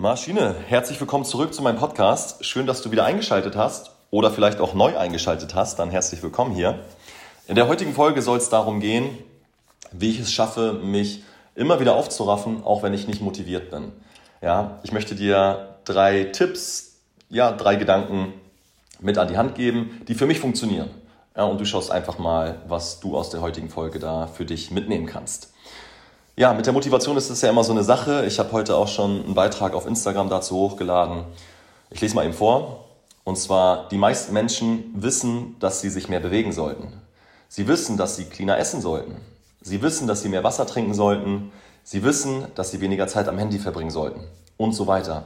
Maschine, herzlich willkommen zurück zu meinem Podcast. Schön, dass du wieder eingeschaltet hast oder vielleicht auch neu eingeschaltet hast. Dann herzlich willkommen hier. In der heutigen Folge soll es darum gehen, wie ich es schaffe, mich immer wieder aufzuraffen, auch wenn ich nicht motiviert bin. Ja, ich möchte dir drei Tipps, ja, drei Gedanken mit an die Hand geben, die für mich funktionieren. Ja, und du schaust einfach mal, was du aus der heutigen Folge da für dich mitnehmen kannst. Ja, mit der Motivation ist es ja immer so eine Sache. Ich habe heute auch schon einen Beitrag auf Instagram dazu hochgeladen. Ich lese mal eben vor. Und zwar, die meisten Menschen wissen, dass sie sich mehr bewegen sollten. Sie wissen, dass sie cleaner essen sollten. Sie wissen, dass sie mehr Wasser trinken sollten. Sie wissen, dass sie weniger Zeit am Handy verbringen sollten. Und so weiter.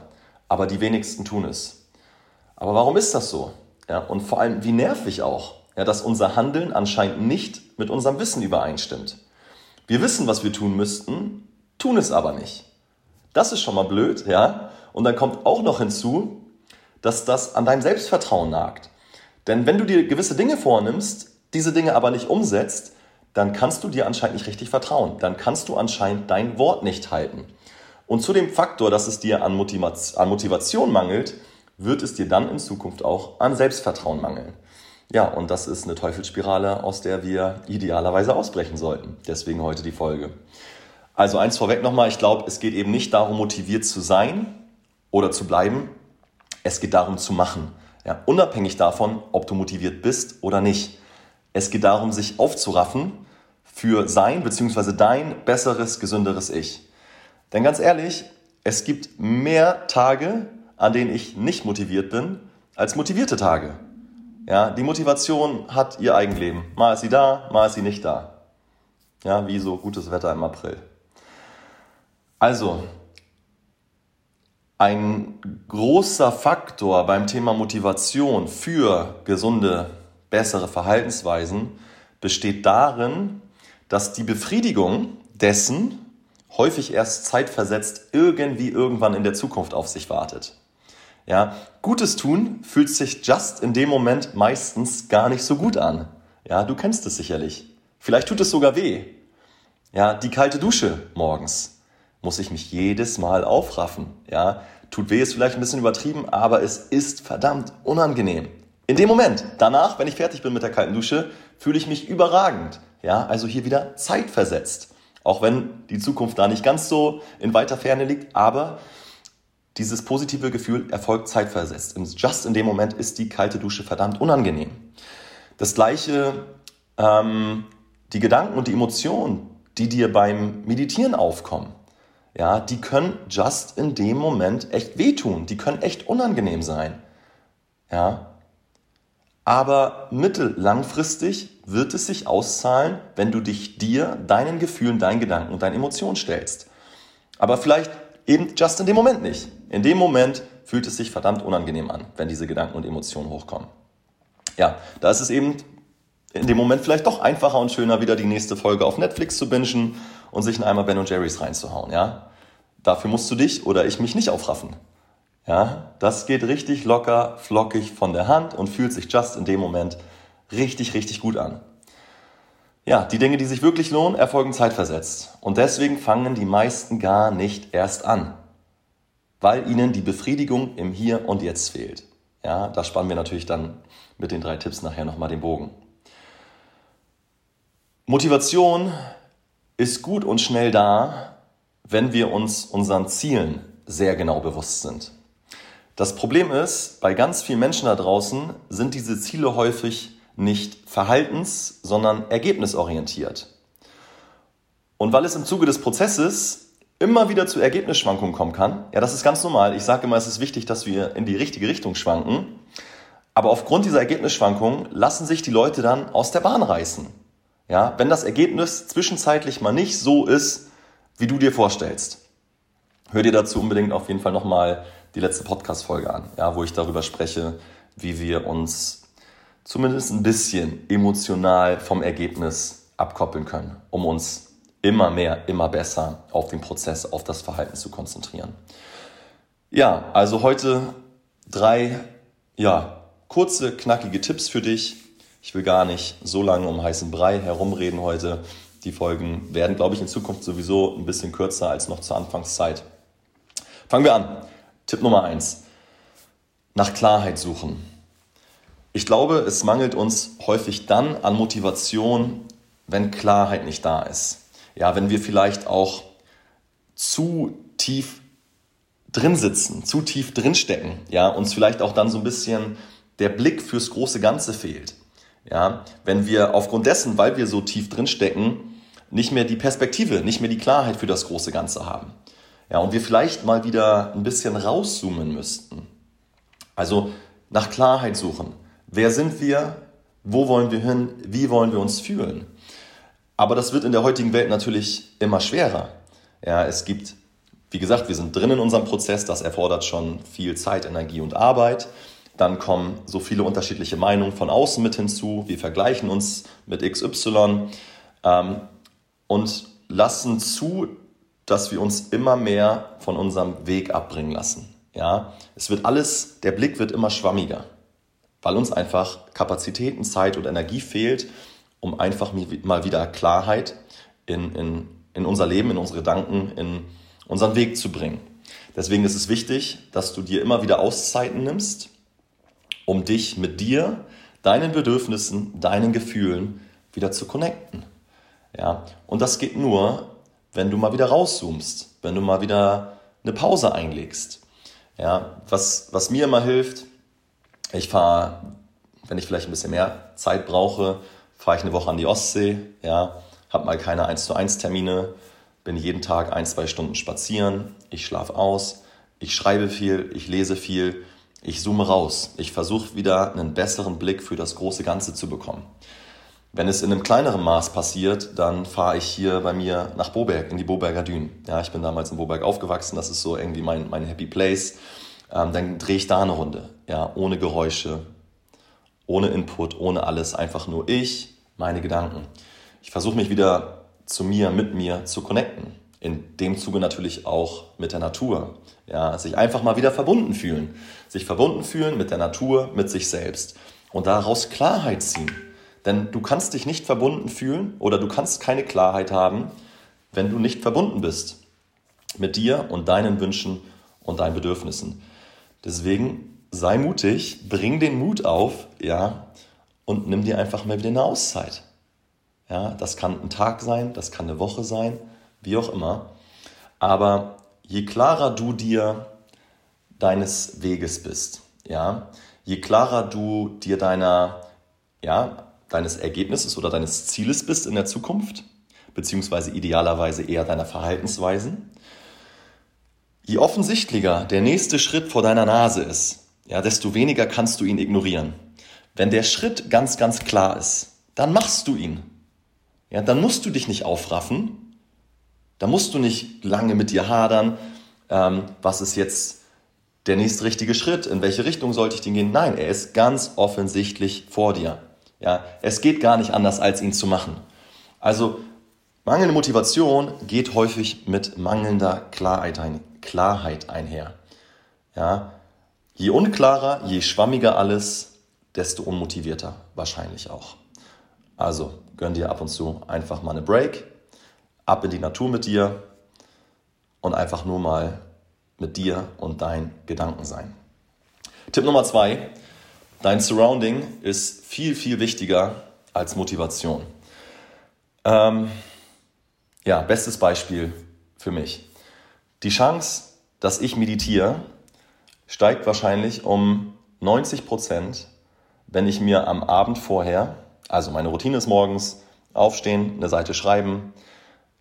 Aber die wenigsten tun es. Aber warum ist das so? Ja, und vor allem, wie nervig auch, ja, dass unser Handeln anscheinend nicht mit unserem Wissen übereinstimmt. Wir wissen, was wir tun müssten, tun es aber nicht. Das ist schon mal blöd, ja? Und dann kommt auch noch hinzu, dass das an deinem Selbstvertrauen nagt. Denn wenn du dir gewisse Dinge vornimmst, diese Dinge aber nicht umsetzt, dann kannst du dir anscheinend nicht richtig vertrauen. Dann kannst du anscheinend dein Wort nicht halten. Und zu dem Faktor, dass es dir an Motivation mangelt, wird es dir dann in Zukunft auch an Selbstvertrauen mangeln. Ja, und das ist eine Teufelsspirale, aus der wir idealerweise ausbrechen sollten. Deswegen heute die Folge. Also eins vorweg nochmal, ich glaube, es geht eben nicht darum, motiviert zu sein oder zu bleiben. Es geht darum zu machen. Ja, unabhängig davon, ob du motiviert bist oder nicht. Es geht darum, sich aufzuraffen für sein bzw. dein besseres, gesünderes Ich. Denn ganz ehrlich, es gibt mehr Tage, an denen ich nicht motiviert bin, als motivierte Tage. Ja, die Motivation hat ihr Eigenleben. Mal ist sie da, mal ist sie nicht da. Ja, wie so gutes Wetter im April. Also, ein großer Faktor beim Thema Motivation für gesunde, bessere Verhaltensweisen besteht darin, dass die Befriedigung dessen häufig erst zeitversetzt irgendwie irgendwann in der Zukunft auf sich wartet. Ja, Gutes tun fühlt sich just in dem Moment meistens gar nicht so gut an. Ja, du kennst es sicherlich. Vielleicht tut es sogar weh. Ja, die kalte Dusche morgens muss ich mich jedes Mal aufraffen. Ja, tut weh, ist vielleicht ein bisschen übertrieben, aber es ist verdammt unangenehm. In dem Moment, danach, wenn ich fertig bin mit der kalten Dusche, fühle ich mich überragend. Ja, also hier wieder zeitversetzt. Auch wenn die Zukunft da nicht ganz so in weiter Ferne liegt, aber dieses positive Gefühl erfolgt zeitversetzt. Just in dem Moment ist die kalte Dusche verdammt unangenehm. Das gleiche, ähm, die Gedanken und die Emotionen, die dir beim Meditieren aufkommen, ja, die können just in dem Moment echt wehtun. Die können echt unangenehm sein. Ja. Aber mittellangfristig wird es sich auszahlen, wenn du dich dir, deinen Gefühlen, deinen Gedanken und deinen Emotionen stellst. Aber vielleicht eben just in dem Moment nicht. In dem Moment fühlt es sich verdammt unangenehm an, wenn diese Gedanken und Emotionen hochkommen. Ja, da ist es eben in dem Moment vielleicht doch einfacher und schöner, wieder die nächste Folge auf Netflix zu bingen und sich in einmal Ben Jerry's reinzuhauen, ja. Dafür musst du dich oder ich mich nicht aufraffen. Ja, das geht richtig locker, flockig von der Hand und fühlt sich just in dem Moment richtig, richtig gut an. Ja, die Dinge, die sich wirklich lohnen, erfolgen zeitversetzt. Und deswegen fangen die meisten gar nicht erst an, weil ihnen die Befriedigung im Hier und Jetzt fehlt. Ja, da spannen wir natürlich dann mit den drei Tipps nachher nochmal den Bogen. Motivation ist gut und schnell da, wenn wir uns unseren Zielen sehr genau bewusst sind. Das Problem ist, bei ganz vielen Menschen da draußen sind diese Ziele häufig nicht verhaltens-, sondern ergebnisorientiert. Und weil es im Zuge des Prozesses immer wieder zu Ergebnisschwankungen kommen kann, ja, das ist ganz normal. Ich sage immer, es ist wichtig, dass wir in die richtige Richtung schwanken. Aber aufgrund dieser Ergebnisschwankungen lassen sich die Leute dann aus der Bahn reißen. Ja, wenn das Ergebnis zwischenzeitlich mal nicht so ist, wie du dir vorstellst. Hör dir dazu unbedingt auf jeden Fall nochmal die letzte Podcast-Folge an, ja, wo ich darüber spreche, wie wir uns zumindest ein bisschen emotional vom Ergebnis abkoppeln können, um uns immer mehr, immer besser auf den Prozess, auf das Verhalten zu konzentrieren. Ja, also heute drei, ja, kurze, knackige Tipps für dich. Ich will gar nicht so lange um heißen Brei herumreden heute. Die Folgen werden, glaube ich, in Zukunft sowieso ein bisschen kürzer als noch zur Anfangszeit. Fangen wir an. Tipp Nummer eins: Nach Klarheit suchen. Ich glaube, es mangelt uns häufig dann an Motivation, wenn Klarheit nicht da ist. Ja, wenn wir vielleicht auch zu tief drin sitzen, zu tief drin stecken, ja, uns vielleicht auch dann so ein bisschen der Blick fürs große Ganze fehlt. Ja, wenn wir aufgrund dessen, weil wir so tief drin stecken, nicht mehr die Perspektive, nicht mehr die Klarheit für das große Ganze haben. Ja, und wir vielleicht mal wieder ein bisschen rauszoomen müssten. Also nach Klarheit suchen. Wer sind wir? Wo wollen wir hin? Wie wollen wir uns fühlen? Aber das wird in der heutigen Welt natürlich immer schwerer. Ja, es gibt, wie gesagt, wir sind drin in unserem Prozess, das erfordert schon viel Zeit, Energie und Arbeit. Dann kommen so viele unterschiedliche Meinungen von außen mit hinzu. Wir vergleichen uns mit XY ähm, und lassen zu, dass wir uns immer mehr von unserem Weg abbringen lassen. Ja, es wird alles, der Blick wird immer schwammiger, weil uns einfach Kapazitäten, Zeit und Energie fehlt, um einfach mal wieder Klarheit in, in, in unser Leben, in unsere Gedanken, in unseren Weg zu bringen. Deswegen ist es wichtig, dass du dir immer wieder Auszeiten nimmst, um dich mit dir, deinen Bedürfnissen, deinen Gefühlen wieder zu connecten. Ja, und das geht nur, wenn du mal wieder rauszoomst, wenn du mal wieder eine Pause einlegst. Ja, was, was mir immer hilft, ich fahre, wenn ich vielleicht ein bisschen mehr Zeit brauche, fahre ich eine Woche an die Ostsee, ja, habe mal keine 1 zu 1 Termine, bin jeden Tag ein, zwei Stunden spazieren, ich schlafe aus, ich schreibe viel, ich lese viel, ich zoome raus. Ich versuche wieder einen besseren Blick für das große Ganze zu bekommen. Wenn es in einem kleineren Maß passiert, dann fahre ich hier bei mir nach Boberg, in die Boberger Dünen. Ja, ich bin damals in Boberg aufgewachsen, das ist so irgendwie mein, mein Happy Place. Ähm, dann drehe ich da eine Runde, ja, ohne Geräusche, ohne Input, ohne alles, einfach nur ich, meine Gedanken. Ich versuche mich wieder zu mir, mit mir zu connecten. In dem Zuge natürlich auch mit der Natur. Ja, sich einfach mal wieder verbunden fühlen. Sich verbunden fühlen mit der Natur, mit sich selbst. Und daraus Klarheit ziehen. Denn du kannst dich nicht verbunden fühlen oder du kannst keine Klarheit haben, wenn du nicht verbunden bist mit dir und deinen Wünschen und deinen Bedürfnissen. Deswegen sei mutig, bring den Mut auf, ja, und nimm dir einfach mal wieder eine Auszeit. Ja, das kann ein Tag sein, das kann eine Woche sein, wie auch immer. Aber je klarer du dir deines Weges bist, ja, je klarer du dir deiner, ja, deines Ergebnisses oder deines Zieles bist in der Zukunft, beziehungsweise idealerweise eher deiner Verhaltensweisen, je offensichtlicher der nächste Schritt vor deiner Nase ist, ja, desto weniger kannst du ihn ignorieren. Wenn der Schritt ganz, ganz klar ist, dann machst du ihn. Ja, dann musst du dich nicht aufraffen, da musst du nicht lange mit dir hadern, ähm, was ist jetzt der nächste richtige Schritt, in welche Richtung sollte ich den gehen. Nein, er ist ganz offensichtlich vor dir. Ja, es geht gar nicht anders, als ihn zu machen. Also mangelnde Motivation geht häufig mit mangelnder Klarheit, ein, Klarheit einher. Ja, je unklarer, je schwammiger alles, desto unmotivierter wahrscheinlich auch. Also gönn dir ab und zu einfach mal eine Break, ab in die Natur mit dir und einfach nur mal mit dir und deinen Gedanken sein. Tipp Nummer zwei, Dein Surrounding ist viel, viel wichtiger als Motivation. Ähm, ja, bestes Beispiel für mich. Die Chance, dass ich meditiere, steigt wahrscheinlich um 90 Prozent, wenn ich mir am Abend vorher, also meine Routine ist morgens, aufstehen, eine Seite schreiben,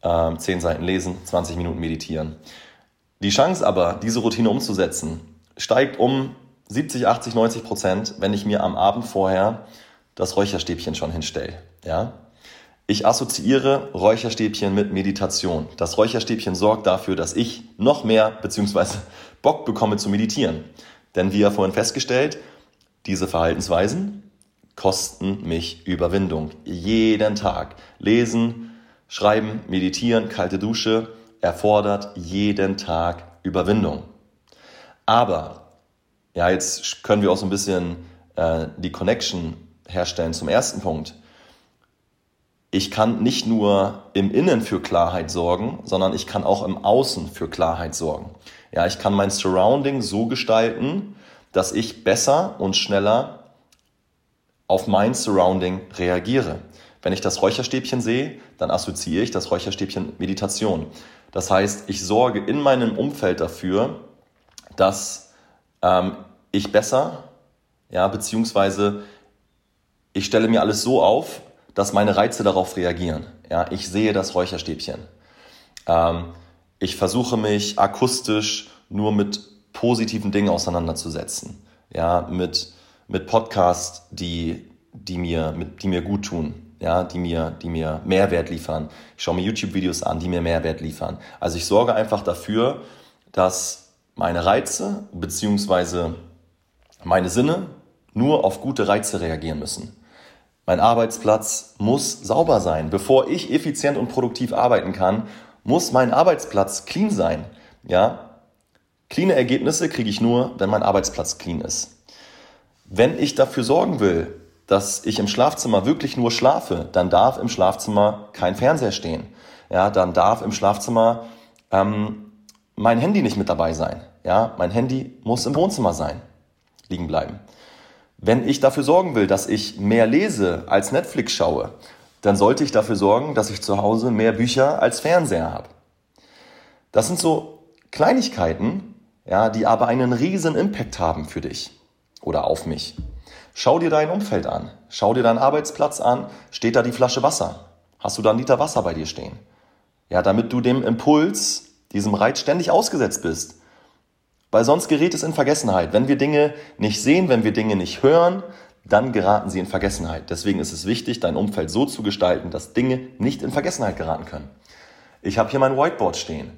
äh, 10 Seiten lesen, 20 Minuten meditieren. Die Chance aber, diese Routine umzusetzen, steigt um 70, 80, 90 Prozent, wenn ich mir am Abend vorher das Räucherstäbchen schon hinstelle. Ja? Ich assoziiere Räucherstäbchen mit Meditation. Das Räucherstäbchen sorgt dafür, dass ich noch mehr bzw. Bock bekomme zu meditieren. Denn wie ja vorhin festgestellt, diese Verhaltensweisen kosten mich Überwindung. Jeden Tag. Lesen, schreiben, meditieren, kalte Dusche erfordert jeden Tag Überwindung. Aber ja, jetzt können wir auch so ein bisschen äh, die Connection herstellen zum ersten Punkt. Ich kann nicht nur im Innen für Klarheit sorgen, sondern ich kann auch im Außen für Klarheit sorgen. Ja, ich kann mein Surrounding so gestalten, dass ich besser und schneller auf mein Surrounding reagiere. Wenn ich das Räucherstäbchen sehe, dann assoziiere ich das Räucherstäbchen Meditation. Das heißt, ich sorge in meinem Umfeld dafür, dass ähm, ich besser, ja, beziehungsweise ich stelle mir alles so auf, dass meine Reize darauf reagieren. Ja, ich sehe das Räucherstäbchen. Ähm, ich versuche mich akustisch nur mit positiven Dingen auseinanderzusetzen. Ja, mit, mit Podcasts, die, die, mir, mit, die mir gut tun. Ja, die mir, die mir Mehrwert liefern. Ich schaue mir YouTube-Videos an, die mir Mehrwert liefern. Also ich sorge einfach dafür, dass meine Reize bzw. meine Sinne nur auf gute Reize reagieren müssen. Mein Arbeitsplatz muss sauber sein. Bevor ich effizient und produktiv arbeiten kann, muss mein Arbeitsplatz clean sein. Ja? Clean Ergebnisse kriege ich nur, wenn mein Arbeitsplatz clean ist. Wenn ich dafür sorgen will, dass ich im Schlafzimmer wirklich nur schlafe, dann darf im Schlafzimmer kein Fernseher stehen. Ja, dann darf im Schlafzimmer ähm, mein Handy nicht mit dabei sein. Ja, mein Handy muss im Wohnzimmer sein, liegen bleiben. Wenn ich dafür sorgen will, dass ich mehr lese als Netflix schaue, dann sollte ich dafür sorgen, dass ich zu Hause mehr Bücher als Fernseher habe. Das sind so Kleinigkeiten, ja, die aber einen riesen Impact haben für dich oder auf mich. Schau dir dein Umfeld an, schau dir deinen Arbeitsplatz an, steht da die Flasche Wasser? Hast du da einen Liter Wasser bei dir stehen? Ja, damit du dem Impuls, diesem Reiz ständig ausgesetzt bist. Weil sonst gerät es in Vergessenheit. Wenn wir Dinge nicht sehen, wenn wir Dinge nicht hören, dann geraten sie in Vergessenheit. Deswegen ist es wichtig, dein Umfeld so zu gestalten, dass Dinge nicht in Vergessenheit geraten können. Ich habe hier mein Whiteboard stehen.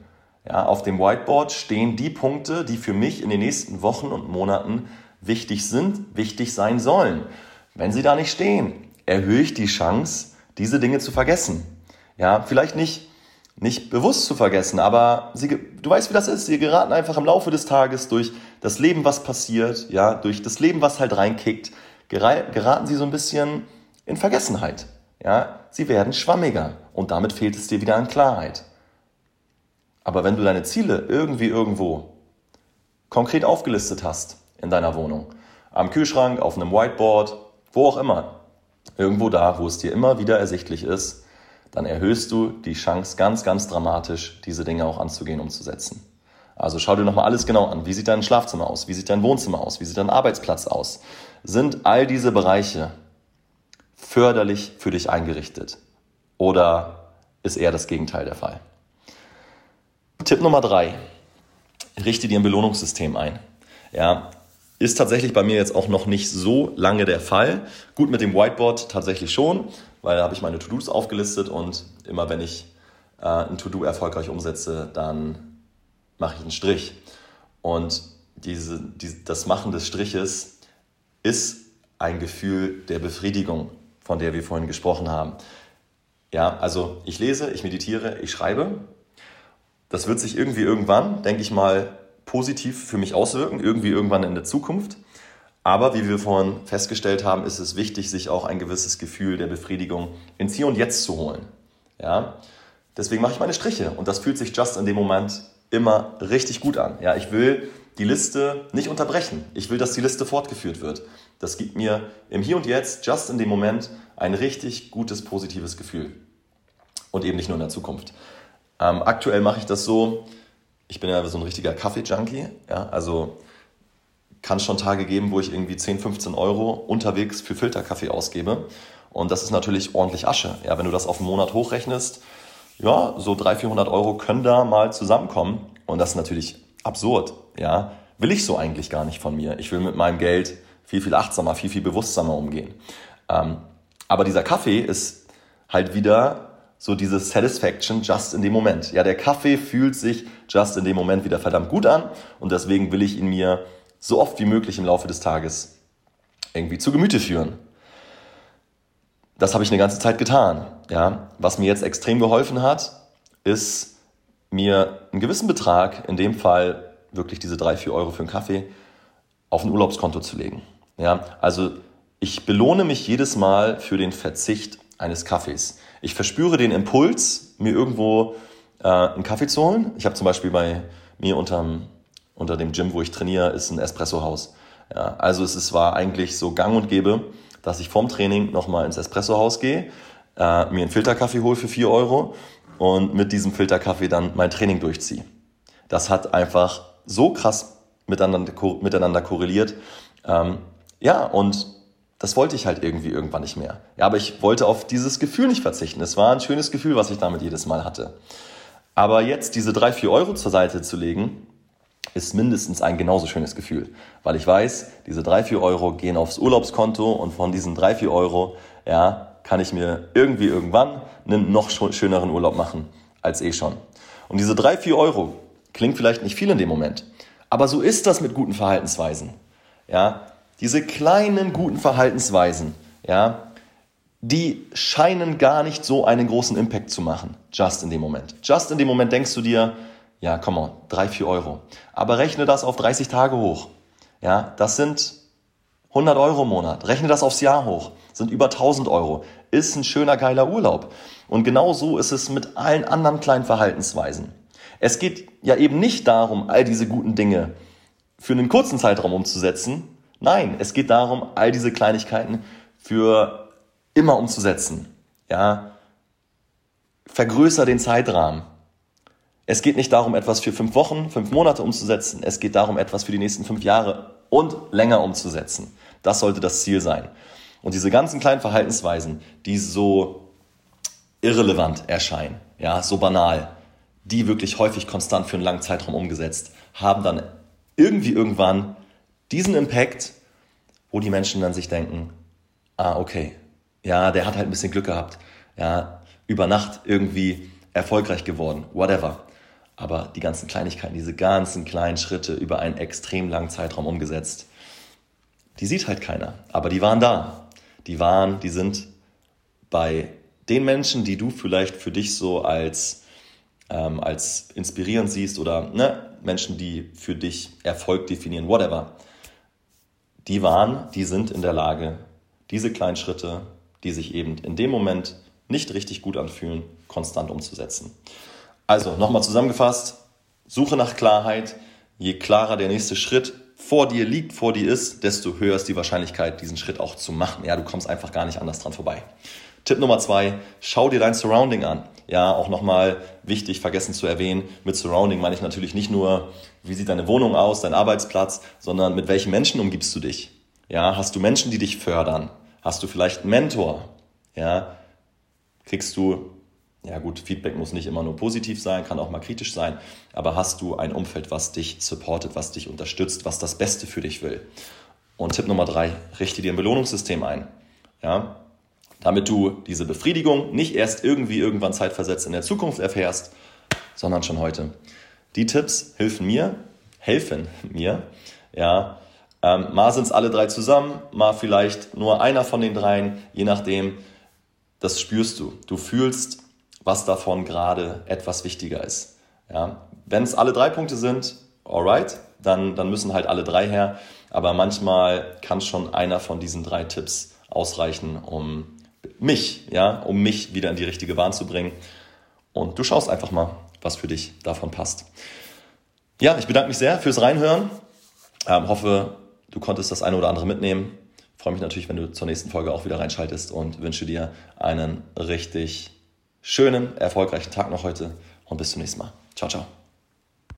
Ja, auf dem Whiteboard stehen die Punkte, die für mich in den nächsten Wochen und Monaten wichtig sind, wichtig sein sollen. Wenn sie da nicht stehen, erhöhe ich die Chance, diese Dinge zu vergessen. Ja, vielleicht nicht nicht bewusst zu vergessen, aber sie, du weißt, wie das ist. Sie geraten einfach im Laufe des Tages durch das Leben, was passiert, ja, durch das Leben, was halt reinkickt, geraten sie so ein bisschen in Vergessenheit. Ja, sie werden schwammiger und damit fehlt es dir wieder an Klarheit. Aber wenn du deine Ziele irgendwie irgendwo konkret aufgelistet hast in deiner Wohnung, am Kühlschrank, auf einem Whiteboard, wo auch immer, irgendwo da, wo es dir immer wieder ersichtlich ist, dann erhöhst du die Chance ganz, ganz dramatisch, diese Dinge auch anzugehen, umzusetzen. Also schau dir nochmal alles genau an. Wie sieht dein Schlafzimmer aus? Wie sieht dein Wohnzimmer aus? Wie sieht dein Arbeitsplatz aus? Sind all diese Bereiche förderlich für dich eingerichtet? Oder ist eher das Gegenteil der Fall? Tipp Nummer drei. Richte dir ein Belohnungssystem ein. Ja, ist tatsächlich bei mir jetzt auch noch nicht so lange der Fall. Gut mit dem Whiteboard tatsächlich schon weil da habe ich meine To-Dos aufgelistet und immer wenn ich äh, ein To-Do erfolgreich umsetze, dann mache ich einen Strich. Und diese, die, das Machen des Striches ist ein Gefühl der Befriedigung, von der wir vorhin gesprochen haben. Ja, also ich lese, ich meditiere, ich schreibe. Das wird sich irgendwie irgendwann, denke ich mal, positiv für mich auswirken, irgendwie irgendwann in der Zukunft. Aber wie wir vorhin festgestellt haben, ist es wichtig, sich auch ein gewisses Gefühl der Befriedigung ins Hier und Jetzt zu holen. Ja? Deswegen mache ich meine Striche und das fühlt sich just in dem Moment immer richtig gut an. Ja, ich will die Liste nicht unterbrechen. Ich will, dass die Liste fortgeführt wird. Das gibt mir im Hier und Jetzt, just in dem Moment, ein richtig gutes, positives Gefühl. Und eben nicht nur in der Zukunft. Ähm, aktuell mache ich das so, ich bin ja so ein richtiger Kaffee-Junkie. Ja, also kann schon Tage geben, wo ich irgendwie 10, 15 Euro unterwegs für Filterkaffee ausgebe. Und das ist natürlich ordentlich Asche. Ja, wenn du das auf einen Monat hochrechnest, ja, so 300, 400 Euro können da mal zusammenkommen. Und das ist natürlich absurd. Ja, will ich so eigentlich gar nicht von mir. Ich will mit meinem Geld viel, viel achtsamer, viel, viel bewusstsamer umgehen. Ähm, aber dieser Kaffee ist halt wieder so diese Satisfaction just in dem Moment. Ja, der Kaffee fühlt sich just in dem Moment wieder verdammt gut an und deswegen will ich ihn mir so oft wie möglich im Laufe des Tages irgendwie zu Gemüte führen. Das habe ich eine ganze Zeit getan. Ja. Was mir jetzt extrem geholfen hat, ist mir einen gewissen Betrag, in dem Fall wirklich diese drei, vier Euro für einen Kaffee, auf ein Urlaubskonto zu legen. Ja. Also ich belohne mich jedes Mal für den Verzicht eines Kaffees. Ich verspüre den Impuls, mir irgendwo äh, einen Kaffee zu holen. Ich habe zum Beispiel bei mir unterm, unter dem Gym, wo ich trainiere, ist ein Espressohaus. Ja, also es ist, war eigentlich so gang und gäbe, dass ich vorm Training nochmal ins Espressohaus gehe, äh, mir einen Filterkaffee hole für 4 Euro und mit diesem Filterkaffee dann mein Training durchziehe. Das hat einfach so krass miteinander, miteinander korreliert. Ähm, ja, und das wollte ich halt irgendwie irgendwann nicht mehr. Ja, aber ich wollte auf dieses Gefühl nicht verzichten. Es war ein schönes Gefühl, was ich damit jedes Mal hatte. Aber jetzt diese drei, vier Euro zur Seite zu legen, ist mindestens ein genauso schönes Gefühl. Weil ich weiß, diese drei, vier Euro gehen aufs Urlaubskonto und von diesen drei, vier Euro, ja, kann ich mir irgendwie irgendwann einen noch schöneren Urlaub machen als eh schon. Und diese drei, vier Euro klingt vielleicht nicht viel in dem Moment. Aber so ist das mit guten Verhaltensweisen. Ja, diese kleinen guten Verhaltensweisen, ja, die scheinen gar nicht so einen großen Impact zu machen. Just in dem Moment. Just in dem Moment denkst du dir, ja, komm mal, drei, vier Euro. Aber rechne das auf 30 Tage hoch. Ja, das sind 100 Euro im Monat. Rechne das aufs Jahr hoch. Sind über 1000 Euro. Ist ein schöner, geiler Urlaub. Und genau so ist es mit allen anderen kleinen Verhaltensweisen. Es geht ja eben nicht darum, all diese guten Dinge für einen kurzen Zeitraum umzusetzen. Nein, es geht darum, all diese Kleinigkeiten für immer umzusetzen. Ja, vergrößer den Zeitrahmen. Es geht nicht darum, etwas für fünf Wochen, fünf Monate umzusetzen. Es geht darum, etwas für die nächsten fünf Jahre und länger umzusetzen. Das sollte das Ziel sein. Und diese ganzen kleinen Verhaltensweisen, die so irrelevant erscheinen, ja, so banal, die wirklich häufig konstant für einen langen Zeitraum umgesetzt, haben dann irgendwie irgendwann diesen Impact, wo die Menschen dann sich denken, ah, okay, ja, der hat halt ein bisschen Glück gehabt, ja, über Nacht irgendwie erfolgreich geworden, whatever. Aber die ganzen Kleinigkeiten, diese ganzen kleinen Schritte über einen extrem langen Zeitraum umgesetzt, die sieht halt keiner. Aber die waren da. Die waren, die sind bei den Menschen, die du vielleicht für dich so als, ähm, als inspirierend siehst oder ne, Menschen, die für dich Erfolg definieren, whatever, die waren, die sind in der Lage, diese kleinen Schritte, die sich eben in dem Moment nicht richtig gut anfühlen, konstant umzusetzen. Also nochmal zusammengefasst, Suche nach Klarheit. Je klarer der nächste Schritt vor dir liegt, vor dir ist, desto höher ist die Wahrscheinlichkeit, diesen Schritt auch zu machen. Ja, du kommst einfach gar nicht anders dran vorbei. Tipp Nummer zwei, schau dir dein Surrounding an. Ja, auch nochmal wichtig, vergessen zu erwähnen, mit Surrounding meine ich natürlich nicht nur, wie sieht deine Wohnung aus, dein Arbeitsplatz, sondern mit welchen Menschen umgibst du dich? Ja, hast du Menschen, die dich fördern? Hast du vielleicht einen Mentor? Ja, kriegst du ja gut, Feedback muss nicht immer nur positiv sein, kann auch mal kritisch sein, aber hast du ein Umfeld, was dich supportet, was dich unterstützt, was das Beste für dich will? Und Tipp Nummer drei, richte dir ein Belohnungssystem ein. Ja, damit du diese Befriedigung nicht erst irgendwie irgendwann zeitversetzt in der Zukunft erfährst, sondern schon heute. Die Tipps helfen mir, helfen mir, ja. Ähm, mal sind es alle drei zusammen, mal vielleicht nur einer von den dreien, je nachdem. Das spürst du. Du fühlst, was davon gerade etwas wichtiger ist. Ja? Wenn es alle drei Punkte sind, alright, dann, dann müssen halt alle drei her. Aber manchmal kann schon einer von diesen drei Tipps ausreichen, um mich, ja, um mich wieder in die richtige Bahn zu bringen. Und du schaust einfach mal, was für dich davon passt. Ja, ich bedanke mich sehr fürs Reinhören. Ähm, hoffe, du konntest das eine oder andere mitnehmen. Freue mich natürlich, wenn du zur nächsten Folge auch wieder reinschaltest und wünsche dir einen richtig schönen, erfolgreichen Tag noch heute und bis zum nächsten Mal. Ciao, ciao.